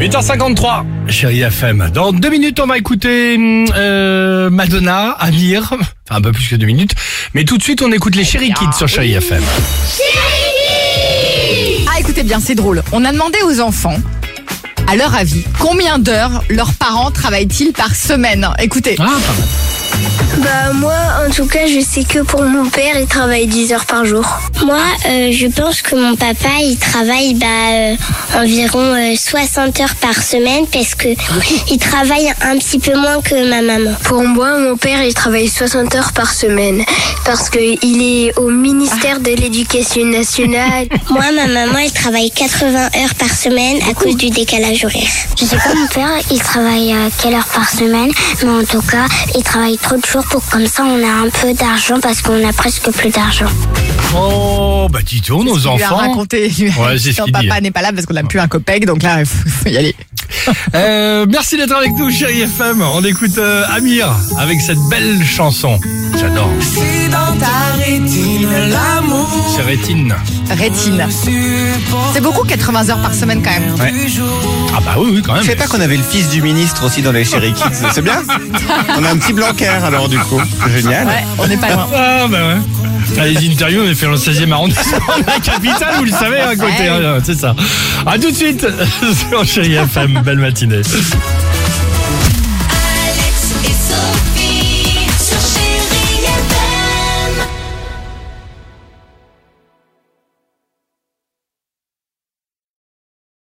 8h53, chérie FM. Dans deux minutes, on va écouter euh, Madonna, Amir. Enfin, un peu plus que deux minutes. Mais tout de suite, on écoute les Chéri Kids sur chérie FM. Ah, écoutez bien, c'est drôle. On a demandé aux enfants, à leur avis, combien d'heures leurs parents travaillent-ils par semaine? Écoutez, Ah, pas mal. Bah moi en tout cas je sais que pour mon père il travaille 10 heures par jour. Moi euh, je pense que mon papa il travaille bah, euh, environ euh, 60 heures par semaine parce que il travaille un petit peu moins que ma maman. Pour moi mon père il travaille 60 heures par semaine parce que il est au ministère de l'éducation nationale. moi ma maman elle travaille 80 heures par semaine à cause du décalage horaire. Je sais pas mon père il travaille euh, quelle heure par semaine mais en tout cas il travaille trop de jours pour comme ça on a un peu d'argent parce qu'on a presque plus d'argent. Oh, bah dis donc, nos il lui a enfants. raconté. Ouais, c'est ce Son qu'il dit. papa n'est pas là parce qu'on n'a plus un copec, donc là, il faut, y aller. Euh, merci d'être avec nous, chérie FM. On écoute euh, Amir avec cette belle chanson. J'adore. C'est Rétine. Rétine. C'est beaucoup 80 heures par semaine quand même. Ouais. Ah bah oui, oui, quand Je même. savais pas qu'on avait le fils du ministre aussi dans les Chéri Kids. C'est bien On a un petit Blanquer alors du coup. C'est génial. Ouais, on n'est pas loin. Ah bah ouais. Ah, Les interviews, on est fait dans le 16e arrondissement de la capitale, vous le savez, à côté, Ouais. hein, c'est ça. À tout de suite sur Chérie FM, belle matinée.